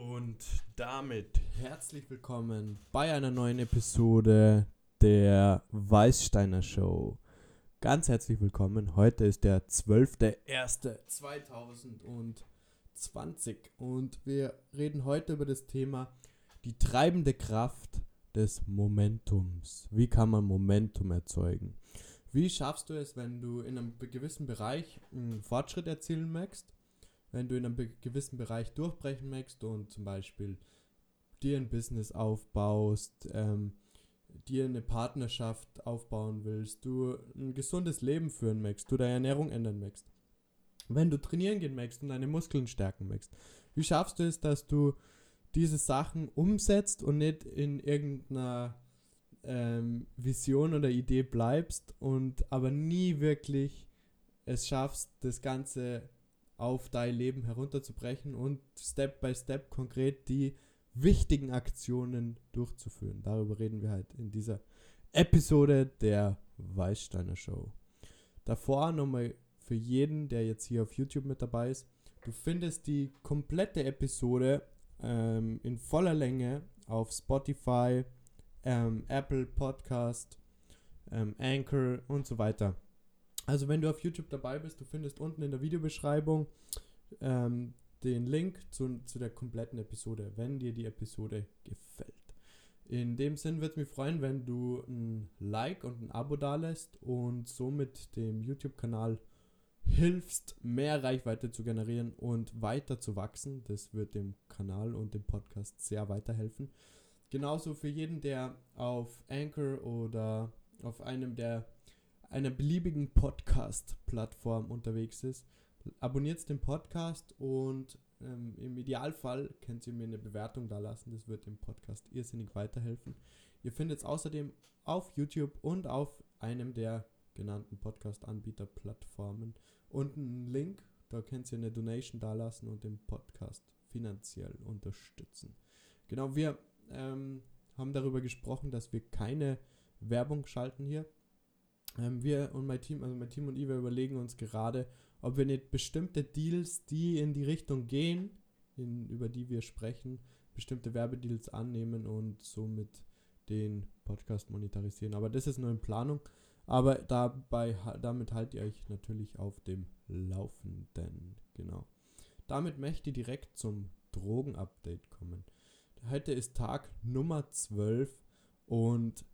Und damit herzlich willkommen bei einer neuen Episode der Weißsteiner Show. Ganz herzlich willkommen. Heute ist der 12.01.2020 und wir reden heute über das Thema die treibende Kraft des Momentums. Wie kann man Momentum erzeugen? Wie schaffst du es, wenn du in einem gewissen Bereich einen Fortschritt erzielen möchtest? Wenn du in einem gewissen Bereich durchbrechen möchtest und zum Beispiel dir ein Business aufbaust, ähm, dir eine Partnerschaft aufbauen willst, du ein gesundes Leben führen möchtest, du deine Ernährung ändern möchtest, wenn du trainieren gehen möchtest und deine Muskeln stärken möchtest, wie schaffst du es, dass du diese Sachen umsetzt und nicht in irgendeiner ähm, Vision oder Idee bleibst und aber nie wirklich es schaffst, das Ganze auf dein Leben herunterzubrechen und Step by Step konkret die wichtigen Aktionen durchzuführen. Darüber reden wir halt in dieser Episode der Weißsteiner Show. Davor nochmal für jeden, der jetzt hier auf YouTube mit dabei ist, du findest die komplette Episode ähm, in voller Länge auf Spotify, ähm, Apple Podcast, ähm, Anchor und so weiter. Also wenn du auf YouTube dabei bist, du findest unten in der Videobeschreibung ähm, den Link zu, zu der kompletten Episode, wenn dir die Episode gefällt. In dem Sinn würde es mich freuen, wenn du ein Like und ein Abo dalässt und somit dem YouTube-Kanal hilfst, mehr Reichweite zu generieren und weiter zu wachsen. Das wird dem Kanal und dem Podcast sehr weiterhelfen. Genauso für jeden, der auf Anchor oder auf einem der einer beliebigen Podcast-Plattform unterwegs ist. Abonniert den Podcast und ähm, im Idealfall könnt ihr mir eine Bewertung da lassen. Das wird dem Podcast irrsinnig weiterhelfen. Ihr findet es außerdem auf YouTube und auf einem der genannten Podcast-Anbieter-Plattformen und einen Link. Da könnt ihr eine Donation dalassen und den Podcast finanziell unterstützen. Genau, wir ähm, haben darüber gesprochen, dass wir keine Werbung schalten hier. Ähm, wir und mein Team, also mein Team und ich, wir überlegen uns gerade, ob wir nicht bestimmte Deals, die in die Richtung gehen, in, über die wir sprechen, bestimmte Werbedeals annehmen und somit den Podcast monetarisieren. Aber das ist nur in Planung. Aber dabei, damit haltet ihr euch natürlich auf dem Laufenden. Genau. Damit möchte ich direkt zum Drogenupdate kommen. Heute ist Tag Nummer 12 und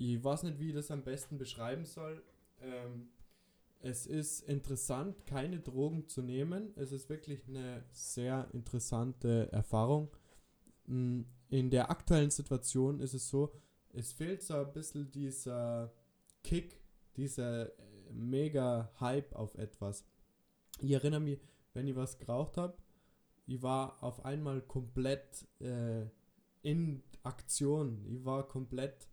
ich weiß nicht, wie ich das am besten beschreiben soll. Ähm, es ist interessant, keine Drogen zu nehmen. Es ist wirklich eine sehr interessante Erfahrung. Mm, in der aktuellen Situation ist es so, es fehlt so ein bisschen dieser Kick, dieser äh, mega Hype auf etwas. Ich erinnere mich, wenn ich was geraucht habe, ich war auf einmal komplett äh, in Aktion. Ich war komplett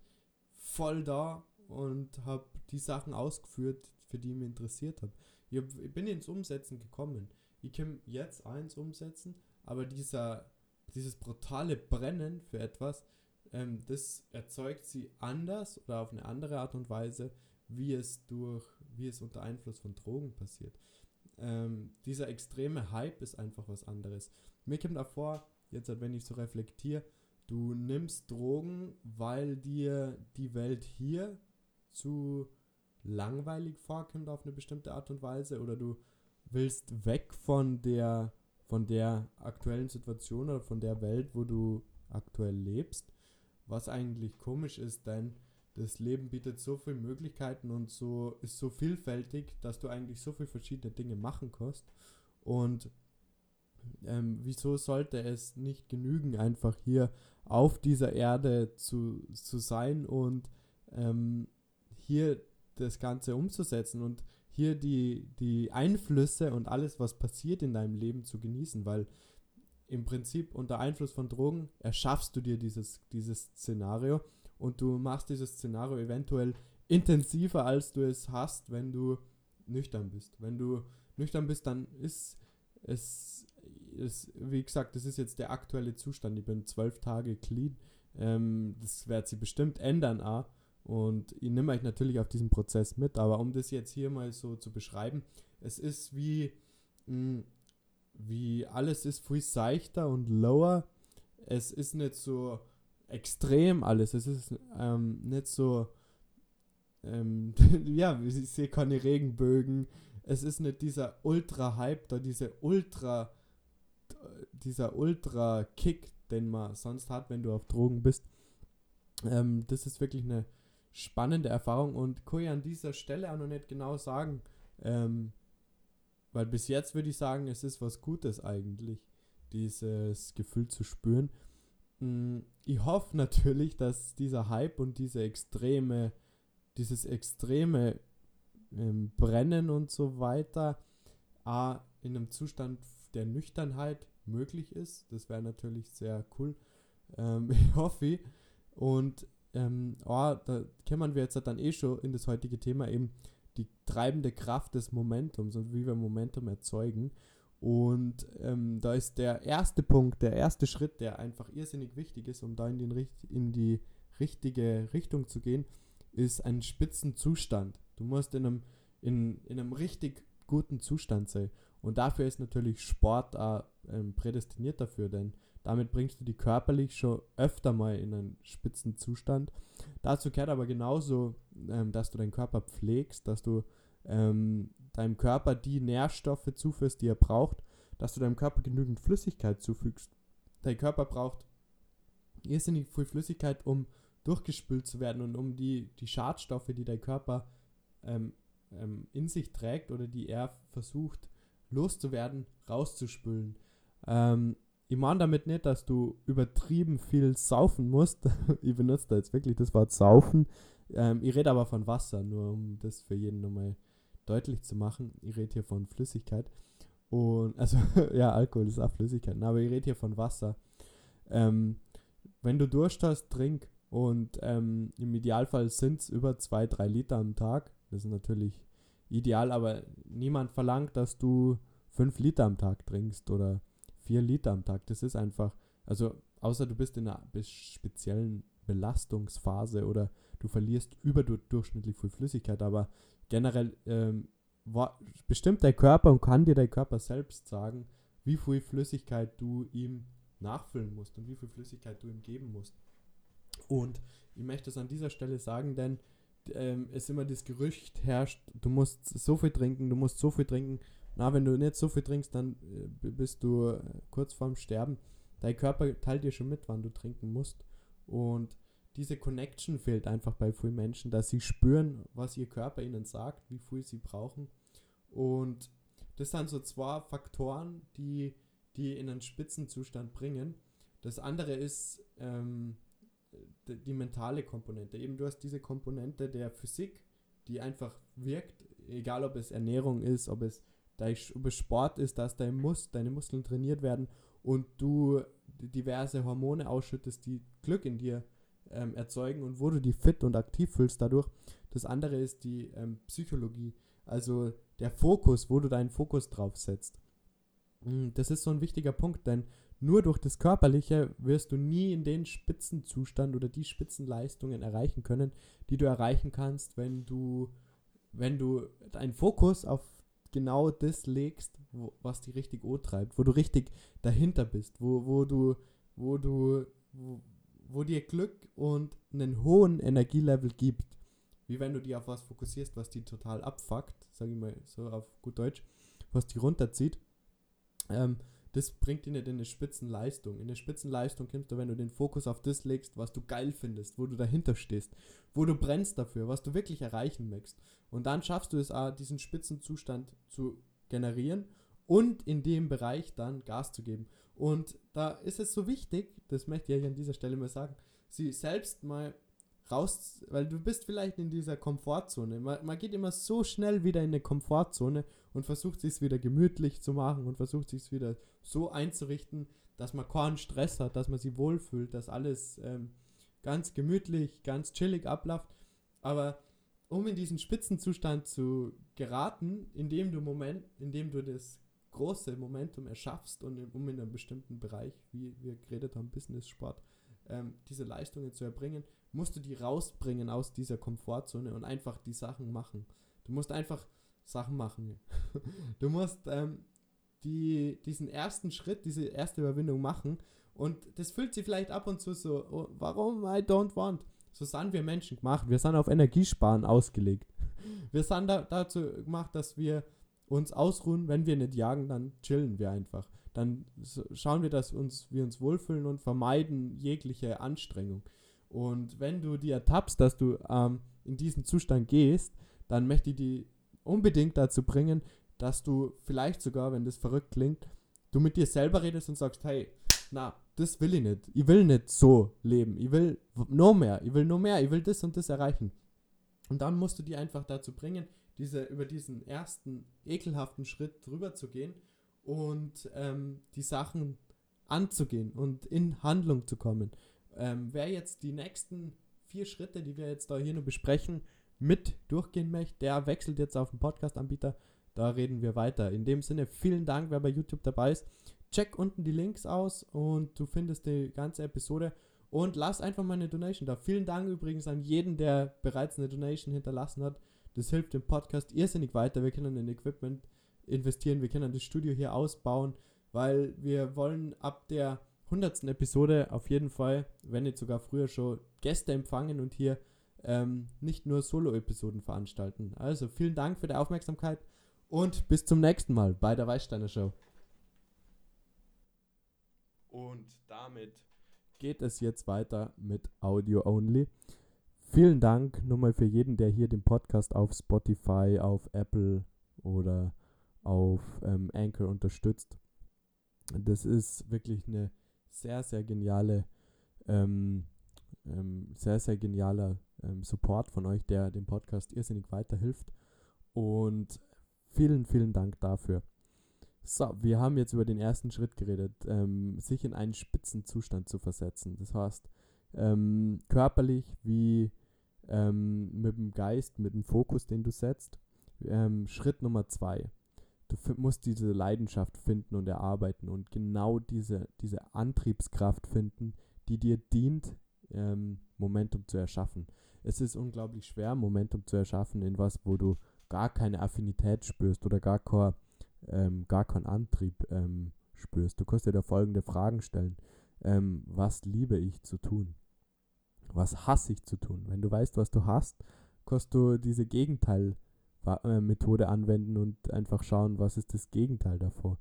voll da und habe die Sachen ausgeführt, für die ich mich interessiert habe. Ich, hab, ich bin ins Umsetzen gekommen. Ich kann jetzt eins umsetzen, aber dieser, dieses brutale Brennen für etwas, ähm, das erzeugt sie anders oder auf eine andere Art und Weise, wie es durch, wie es unter Einfluss von Drogen passiert. Ähm, dieser extreme Hype ist einfach was anderes. Mir kommt davor, jetzt wenn ich so reflektiere, du nimmst Drogen, weil dir die Welt hier zu langweilig vorkommt auf eine bestimmte Art und Weise oder du willst weg von der von der aktuellen Situation oder von der Welt, wo du aktuell lebst was eigentlich komisch ist, denn das Leben bietet so viele Möglichkeiten und so ist so vielfältig, dass du eigentlich so viele verschiedene Dinge machen kannst. Und ähm, wieso sollte es nicht genügen, einfach hier auf dieser Erde zu, zu sein und ähm, hier das Ganze umzusetzen und hier die, die Einflüsse und alles, was passiert in deinem Leben zu genießen, weil im Prinzip unter Einfluss von Drogen erschaffst du dir dieses, dieses Szenario und du machst dieses Szenario eventuell intensiver, als du es hast, wenn du nüchtern bist. Wenn du nüchtern bist, dann ist es, ist, wie gesagt, das ist jetzt der aktuelle Zustand. Ich bin zwölf Tage clean. Ähm, das wird sich bestimmt ändern auch. Und ich nehme euch natürlich auf diesen Prozess mit, aber um das jetzt hier mal so zu beschreiben, es ist wie, mh, wie alles ist viel seichter und lower. Es ist nicht so extrem alles. Es ist ähm, nicht so, ähm, ja, ich sehe keine Regenbögen. Es ist nicht dieser Ultra-Hype da, diese Ultra, dieser Ultra-Kick, den man sonst hat, wenn du auf Drogen bist. Ähm, das ist wirklich eine spannende Erfahrung und kann ich an dieser Stelle auch noch nicht genau sagen, ähm, weil bis jetzt würde ich sagen, es ist was Gutes eigentlich, dieses Gefühl zu spüren. Mm, ich hoffe natürlich, dass dieser Hype und diese extreme, dieses extreme ähm, Brennen und so weiter A, in einem Zustand der Nüchternheit möglich ist. Das wäre natürlich sehr cool. Ähm, ich hoffe. Und ähm, oh, da kämmern wir jetzt dann eh schon in das heutige Thema eben die treibende Kraft des Momentums und wie wir Momentum erzeugen. Und ähm, da ist der erste Punkt, der erste Schritt, der einfach irrsinnig wichtig ist, um da in, den, in die richtige Richtung zu gehen, ist ein Spitzenzustand. Du musst in einem, in, in einem richtig guten Zustand sein. Und dafür ist natürlich Sport auch ähm, prädestiniert dafür, denn damit bringst du die körperlich schon öfter mal in einen Spitzenzustand. Dazu gehört aber genauso, ähm, dass du deinen Körper pflegst, dass du ähm, deinem Körper die Nährstoffe zuführst, die er braucht, dass du deinem Körper genügend Flüssigkeit zufügst. Dein Körper braucht irrsinnig viel Flüssigkeit, um durchgespült zu werden und um die, die Schadstoffe, die dein Körper ähm, ähm, in sich trägt oder die er versucht loszuwerden, rauszuspülen. Ähm, ich meine damit nicht, dass du übertrieben viel saufen musst. ich benutze da jetzt wirklich das Wort saufen. Ähm, ich rede aber von Wasser, nur um das für jeden nochmal deutlich zu machen. Ich rede hier von Flüssigkeit. Und, also, ja, Alkohol ist auch Flüssigkeit, aber ich rede hier von Wasser. Ähm, wenn du Durst hast, trink. Und ähm, im Idealfall sind es über 2-3 Liter am Tag. Das ist natürlich ideal, aber niemand verlangt, dass du 5 Liter am Tag trinkst oder 4 Liter am Tag. Das ist einfach, also außer du bist in einer speziellen Belastungsphase oder du verlierst überdurchschnittlich viel Flüssigkeit, aber generell ähm, bestimmt dein Körper und kann dir dein Körper selbst sagen, wie viel Flüssigkeit du ihm nachfüllen musst und wie viel Flüssigkeit du ihm geben musst. Und ich möchte es an dieser Stelle sagen, denn ähm, es immer das Gerücht herrscht, du musst so viel trinken, du musst so viel trinken. Na, wenn du nicht so viel trinkst, dann äh, bist du äh, kurz vorm Sterben. Dein Körper teilt dir schon mit, wann du trinken musst. Und diese Connection fehlt einfach bei vielen Menschen, dass sie spüren, was ihr Körper ihnen sagt, wie viel sie brauchen. Und das sind so zwei Faktoren, die, die in einen Spitzenzustand bringen. Das andere ist ähm, die, die mentale Komponente. Eben du hast diese Komponente der Physik, die einfach wirkt, egal ob es Ernährung ist, ob es, ob es Sport ist, dass dein Mus deine Muskeln trainiert werden und du diverse Hormone ausschüttest, die Glück in dir ähm, erzeugen und wo du die fit und aktiv fühlst dadurch. Das andere ist die ähm, Psychologie, also der Fokus, wo du deinen Fokus drauf setzt. Hm, das ist so ein wichtiger Punkt, denn nur durch das Körperliche wirst du nie in den Spitzenzustand oder die Spitzenleistungen erreichen können, die du erreichen kannst, wenn du, wenn du deinen Fokus auf genau das legst, wo, was die richtig O treibt, wo du richtig dahinter bist, wo, wo du, wo du, wo, wo dir Glück und einen hohen Energielevel gibt, wie wenn du dich auf was fokussierst, was die total abfuckt, sage ich mal so auf gut Deutsch, was die runterzieht, ähm, das bringt dich nicht in eine Spitzenleistung. In eine Spitzenleistung kommst du, wenn du den Fokus auf das legst, was du geil findest, wo du dahinter stehst, wo du brennst dafür, was du wirklich erreichen möchtest. Und dann schaffst du es auch, diesen Spitzenzustand zu generieren und in dem Bereich dann Gas zu geben. Und da ist es so wichtig, das möchte ich an dieser Stelle mal sagen, sie selbst mal raus, weil du bist vielleicht in dieser Komfortzone. Man, man geht immer so schnell wieder in eine Komfortzone und versucht sich wieder gemütlich zu machen und versucht sich wieder so einzurichten, dass man keinen Stress hat, dass man sich wohlfühlt, dass alles ähm, ganz gemütlich, ganz chillig abläuft. Aber um in diesen Spitzenzustand zu geraten, in dem du Moment, in dem du das große Momentum erschaffst und um in einem bestimmten Bereich, wie wir geredet haben, Business, Sport, ähm, diese Leistungen zu erbringen, musst du die rausbringen aus dieser Komfortzone und einfach die Sachen machen. Du musst einfach Sachen machen. du musst ähm, die diesen ersten Schritt, diese erste Überwindung machen. Und das fühlt sie vielleicht ab und zu so, oh, warum I don't want? So sind wir Menschen gemacht. Wir sind auf Energiesparen ausgelegt. Wir sind da, dazu gemacht, dass wir uns ausruhen. Wenn wir nicht jagen, dann chillen wir einfach. Dann schauen wir, dass uns, wir uns wohlfühlen und vermeiden jegliche Anstrengung. Und wenn du dir ertappst, dass du ähm, in diesen Zustand gehst, dann möchte ich die unbedingt dazu bringen, dass du vielleicht sogar, wenn das verrückt klingt, du mit dir selber redest und sagst, hey, na, das will ich nicht. Ich will nicht so leben. Ich will noch mehr. Ich will noch mehr. Ich will das und das erreichen. Und dann musst du die einfach dazu bringen, diese, über diesen ersten ekelhaften Schritt drüber zu gehen und ähm, die Sachen anzugehen und in Handlung zu kommen. Ähm, wer jetzt die nächsten vier Schritte, die wir jetzt da hier nur besprechen, mit durchgehen möchte, der wechselt jetzt auf den Podcast-Anbieter. Da reden wir weiter. In dem Sinne, vielen Dank, wer bei YouTube dabei ist. Check unten die Links aus und du findest die ganze Episode. Und lass einfach mal eine Donation da. Vielen Dank übrigens an jeden, der bereits eine Donation hinterlassen hat. Das hilft dem Podcast irrsinnig weiter. Wir können in Equipment investieren, wir können das Studio hier ausbauen, weil wir wollen ab der 100. Episode auf jeden Fall, wenn nicht sogar früher schon, Gäste empfangen und hier ähm, nicht nur Solo-Episoden veranstalten. Also vielen Dank für die Aufmerksamkeit und bis zum nächsten Mal bei der Weißsteiner Show. Und damit geht es jetzt weiter mit Audio Only. Vielen Dank nochmal für jeden, der hier den Podcast auf Spotify, auf Apple oder auf ähm, Anchor unterstützt. Das ist wirklich eine sehr, sehr geniale, ähm, ähm, sehr, sehr genialer ähm, Support von euch, der dem Podcast irrsinnig weiterhilft. Und vielen, vielen Dank dafür. So, wir haben jetzt über den ersten Schritt geredet, ähm, sich in einen Spitzenzustand zu versetzen. Das heißt, ähm, körperlich wie ähm, mit dem Geist, mit dem Fokus, den du setzt. Ähm, Schritt Nummer zwei. Du musst diese Leidenschaft finden und erarbeiten und genau diese, diese Antriebskraft finden, die dir dient, ähm, Momentum zu erschaffen. Es ist unglaublich schwer, Momentum zu erschaffen in was, wo du gar keine Affinität spürst oder gar kein ähm, gar keinen Antrieb ähm, spürst. Du kannst dir da folgende Fragen stellen. Ähm, was liebe ich zu tun? Was hasse ich zu tun? Wenn du weißt, was du hast, kannst du diese Gegenteil-Methode anwenden und einfach schauen, was ist das Gegenteil davor.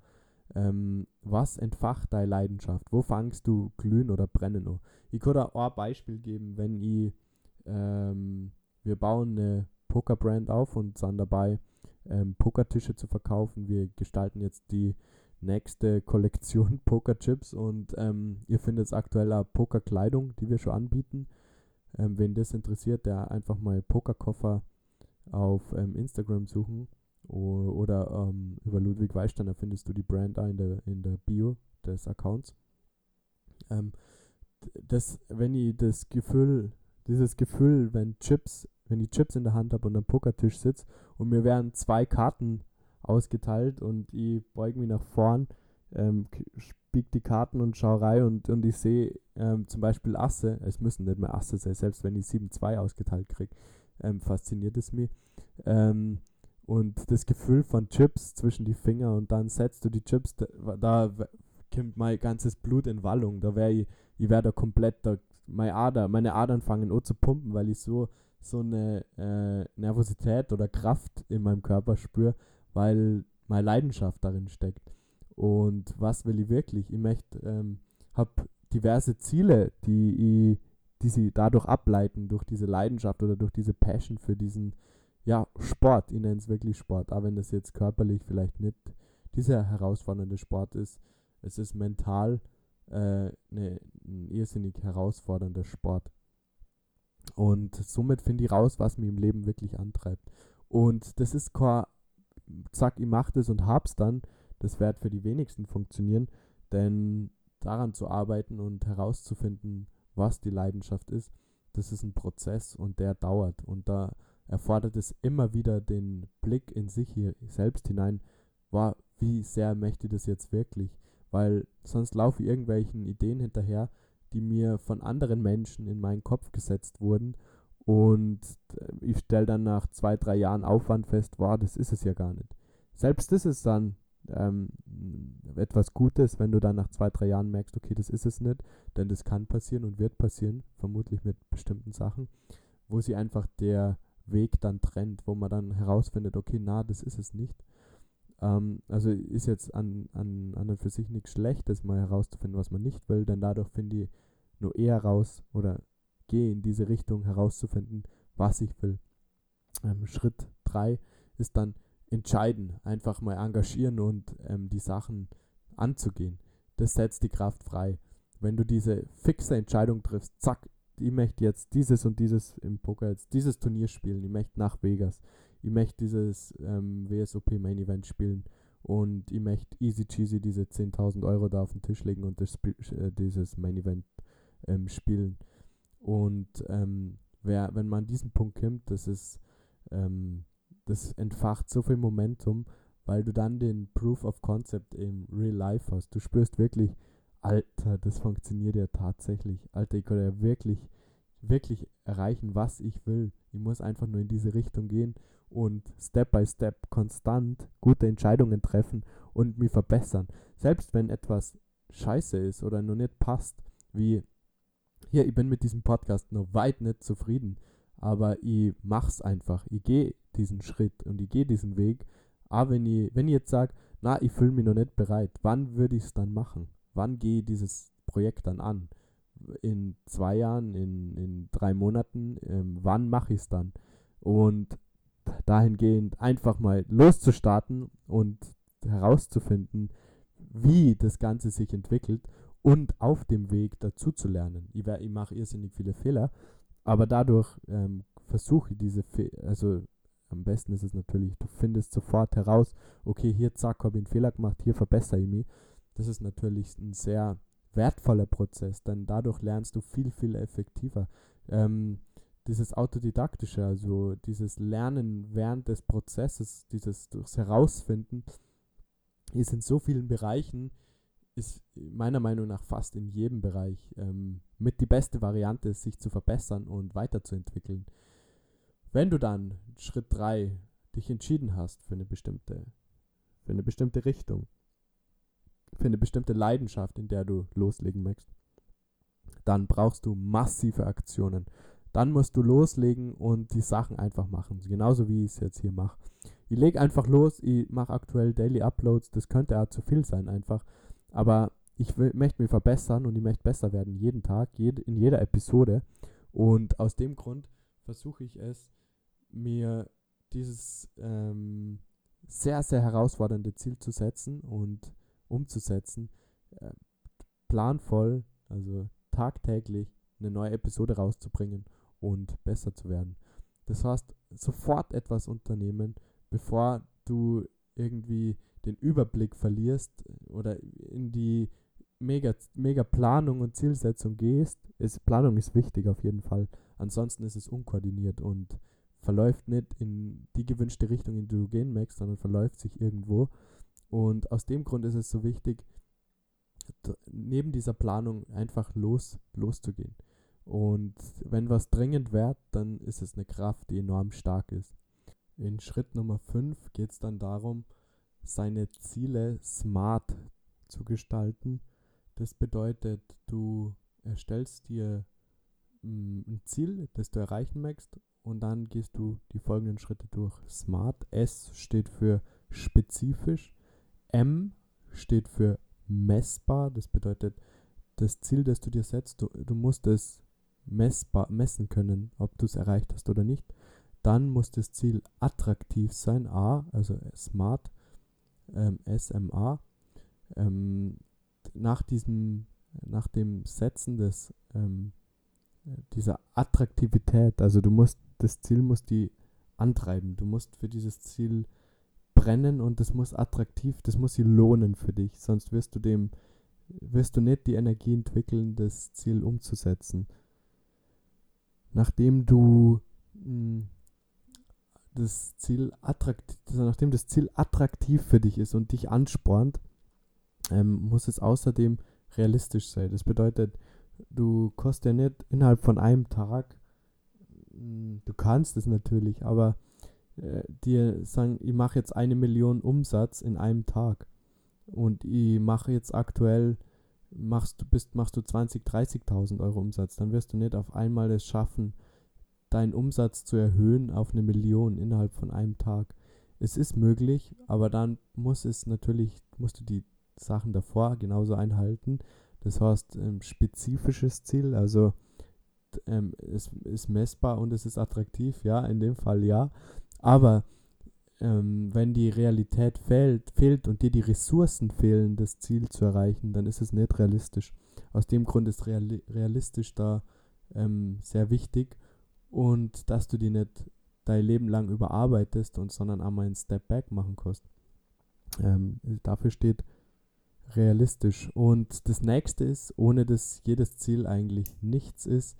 Ähm, was entfacht deine Leidenschaft? Wo fangst du glühen oder brennen? Ich kann da ein Beispiel geben, wenn ich, ähm, wir bauen eine Poker-Brand auf und sind dabei, ähm, Pokertische zu verkaufen. Wir gestalten jetzt die nächste Kollektion Pokerchips und ähm, ihr findet aktuell auch Pokerkleidung, die wir schon anbieten. Ähm, wen das interessiert, der einfach mal Pokerkoffer auf ähm, Instagram suchen o oder ähm, über Ludwig Weisteiner findest du die Brand da in der, in der Bio des Accounts. Ähm, das, wenn ich das Gefühl, dieses Gefühl, wenn Chips wenn ich Chips in der Hand habe und am Pokertisch sitze und mir werden zwei Karten ausgeteilt und ich beuge mich nach vorn, ähm, spieg die Karten und schau rein und, und ich sehe ähm, zum Beispiel Asse, es müssen nicht mehr Asse sein, selbst wenn ich 7-2 ausgeteilt kriege, ähm, fasziniert es mich. Ähm, und das Gefühl von Chips zwischen die Finger und dann setzt du die Chips, da, da kommt mein ganzes Blut in Wallung, da wäre ich, ich wäre da komplett, da, meine Ader, meine Adern fangen an zu pumpen, weil ich so so eine äh, Nervosität oder Kraft in meinem Körper spüre, weil meine Leidenschaft darin steckt. Und was will ich wirklich? Ich möchte, ähm, habe diverse Ziele, die ich, die sie dadurch ableiten, durch diese Leidenschaft oder durch diese Passion für diesen, ja, Sport. Ich nenne es wirklich Sport, auch wenn das jetzt körperlich vielleicht nicht dieser herausfordernde Sport ist. Es ist mental äh, ne, ein irrsinnig herausfordernder Sport. Und somit finde ich raus, was mich im Leben wirklich antreibt. Und das ist kein, zack, ich mache das und hab's dann. Das wird für die wenigsten funktionieren, denn daran zu arbeiten und herauszufinden, was die Leidenschaft ist, das ist ein Prozess und der dauert. Und da erfordert es immer wieder den Blick in sich hier selbst hinein, war, wie sehr möchte ich das jetzt wirklich? Weil sonst laufe ich irgendwelchen Ideen hinterher, die mir von anderen Menschen in meinen Kopf gesetzt wurden. Und äh, ich stelle dann nach zwei, drei Jahren Aufwand fest, wow, das ist es ja gar nicht. Selbst ist dann ähm, etwas Gutes, wenn du dann nach zwei, drei Jahren merkst, okay, das ist es nicht, denn das kann passieren und wird passieren, vermutlich mit bestimmten Sachen, wo sie einfach der Weg dann trennt, wo man dann herausfindet, okay, na, das ist es nicht. Ähm, also ist jetzt an, an, an und für sich nichts Schlechtes, mal herauszufinden, was man nicht will, denn dadurch finde ich nur eher raus oder gehe in diese Richtung herauszufinden, was ich will. Ähm, Schritt 3 ist dann entscheiden, einfach mal engagieren und ähm, die Sachen anzugehen. Das setzt die Kraft frei. Wenn du diese fixe Entscheidung triffst, zack, ich möchte jetzt dieses und dieses im Poker jetzt dieses Turnier spielen, ich möchte nach Vegas, ich möchte dieses ähm, WSOP Main Event spielen und ich möchte easy cheesy diese 10.000 Euro da auf den Tisch legen und das, äh, dieses Main Event ähm, spielen. Und ähm, wer, wenn man an diesen Punkt kommt, das ist, ähm, das entfacht so viel Momentum, weil du dann den Proof of Concept im Real Life hast. Du spürst wirklich, Alter, das funktioniert ja tatsächlich. Alter, ich kann ja wirklich, wirklich erreichen, was ich will. Ich muss einfach nur in diese Richtung gehen und Step by Step konstant gute Entscheidungen treffen und mich verbessern. Selbst wenn etwas scheiße ist oder nur nicht passt, wie hier, ich bin mit diesem Podcast noch weit nicht zufrieden, aber ich mach's einfach. Ich gehe diesen Schritt und ich gehe diesen Weg. Aber wenn ich, wenn ich jetzt sage, na, ich fühle mich noch nicht bereit, wann würde ich es dann machen? Wann gehe ich dieses Projekt dann an? In zwei Jahren, in, in drei Monaten, ähm, wann mache ich es dann? Und dahingehend einfach mal loszustarten und herauszufinden, wie das Ganze sich entwickelt und auf dem Weg dazu zu lernen. Ich, ich mache irrsinnig viele Fehler, aber dadurch ähm, versuche ich diese, Fe also am besten ist es natürlich, du findest sofort heraus, okay, hier zack, habe ich einen Fehler gemacht, hier verbessere ich mich. Das ist natürlich ein sehr wertvoller Prozess, denn dadurch lernst du viel, viel effektiver. Ähm, dieses Autodidaktische, also dieses Lernen während des Prozesses, dieses durchs Herausfinden, ist in so vielen Bereichen ist meiner Meinung nach fast in jedem Bereich ähm, mit die beste Variante, sich zu verbessern und weiterzuentwickeln. Wenn du dann Schritt 3 dich entschieden hast für eine bestimmte, für eine bestimmte Richtung, für eine bestimmte Leidenschaft, in der du loslegen möchtest, dann brauchst du massive Aktionen. Dann musst du loslegen und die Sachen einfach machen. Genauso wie ich es jetzt hier mache. Ich lege einfach los, ich mache aktuell Daily Uploads, das könnte auch zu viel sein einfach. Aber ich möchte mich verbessern und ich möchte besser werden jeden Tag, jed, in jeder Episode. Und aus dem Grund versuche ich es, mir dieses ähm, sehr, sehr herausfordernde Ziel zu setzen und umzusetzen. Äh, planvoll, also tagtäglich eine neue Episode rauszubringen und besser zu werden. Das heißt, sofort etwas unternehmen, bevor du irgendwie den Überblick verlierst oder in die mega, mega Planung und Zielsetzung gehst, ist, Planung ist wichtig auf jeden Fall. Ansonsten ist es unkoordiniert und verläuft nicht in die gewünschte Richtung, in die du gehen möchtest, sondern verläuft sich irgendwo. Und aus dem Grund ist es so wichtig, neben dieser Planung einfach los, loszugehen. Und wenn was dringend wird, dann ist es eine Kraft, die enorm stark ist. In Schritt Nummer 5 geht es dann darum, seine Ziele smart zu gestalten. Das bedeutet, du erstellst dir mm, ein Ziel, das du erreichen möchtest und dann gehst du die folgenden Schritte durch. Smart S steht für spezifisch, M steht für messbar, das bedeutet, das Ziel, das du dir setzt, du, du musst es messbar messen können, ob du es erreicht hast oder nicht. Dann muss das Ziel attraktiv sein, A, also smart ähm, SMA, ähm, nach diesem, nach dem Setzen des, ähm, dieser Attraktivität, also du musst, das Ziel muss die antreiben, du musst für dieses Ziel brennen und das muss attraktiv, das muss sie lohnen für dich, sonst wirst du dem, wirst du nicht die Energie entwickeln, das Ziel umzusetzen. Nachdem du hm, das Ziel attraktiv, nachdem das Ziel attraktiv für dich ist und dich anspornt, ähm, muss es außerdem realistisch sein. Das bedeutet, du kostet ja nicht innerhalb von einem Tag, hm, du kannst es natürlich, aber äh, dir sagen, ich mache jetzt eine Million Umsatz in einem Tag. und ich mache jetzt aktuell, machst du, bist, machst du 20, 30.000 Euro Umsatz, dann wirst du nicht auf einmal es schaffen, deinen Umsatz zu erhöhen auf eine Million innerhalb von einem Tag. Es ist möglich, aber dann muss es natürlich, musst du die Sachen davor genauso einhalten. Das heißt, ein spezifisches Ziel, also ähm, es ist messbar und es ist attraktiv, ja, in dem Fall ja. Aber ähm, wenn die Realität fehlt, fehlt und dir die Ressourcen fehlen, das Ziel zu erreichen, dann ist es nicht realistisch. Aus dem Grund ist reali realistisch da ähm, sehr wichtig und dass du die nicht dein Leben lang überarbeitest und sondern einmal einen Step Back machen kannst. Ähm, dafür steht realistisch. Und das nächste ist, ohne dass jedes Ziel eigentlich nichts ist,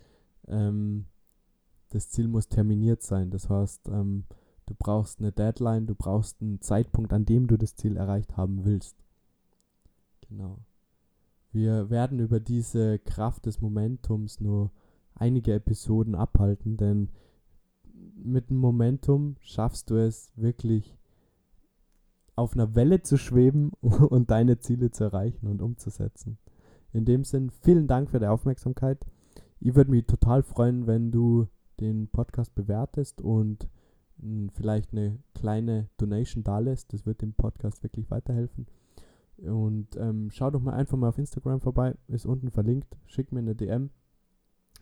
ähm, das Ziel muss terminiert sein. Das heißt, ähm, du brauchst eine Deadline, du brauchst einen Zeitpunkt, an dem du das Ziel erreicht haben willst. Genau. Wir werden über diese Kraft des Momentums nur einige Episoden abhalten, denn mit dem Momentum schaffst du es wirklich auf einer Welle zu schweben und deine Ziele zu erreichen und umzusetzen. In dem Sinn, vielen Dank für die Aufmerksamkeit. Ich würde mich total freuen, wenn du den Podcast bewertest und vielleicht eine kleine Donation da lässt. Das wird dem Podcast wirklich weiterhelfen. Und ähm, schau doch mal einfach mal auf Instagram vorbei, ist unten verlinkt. Schick mir eine DM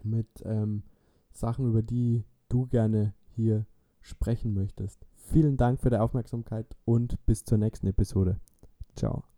mit ähm, Sachen, über die du gerne hier sprechen möchtest. Vielen Dank für die Aufmerksamkeit und bis zur nächsten Episode. Ciao.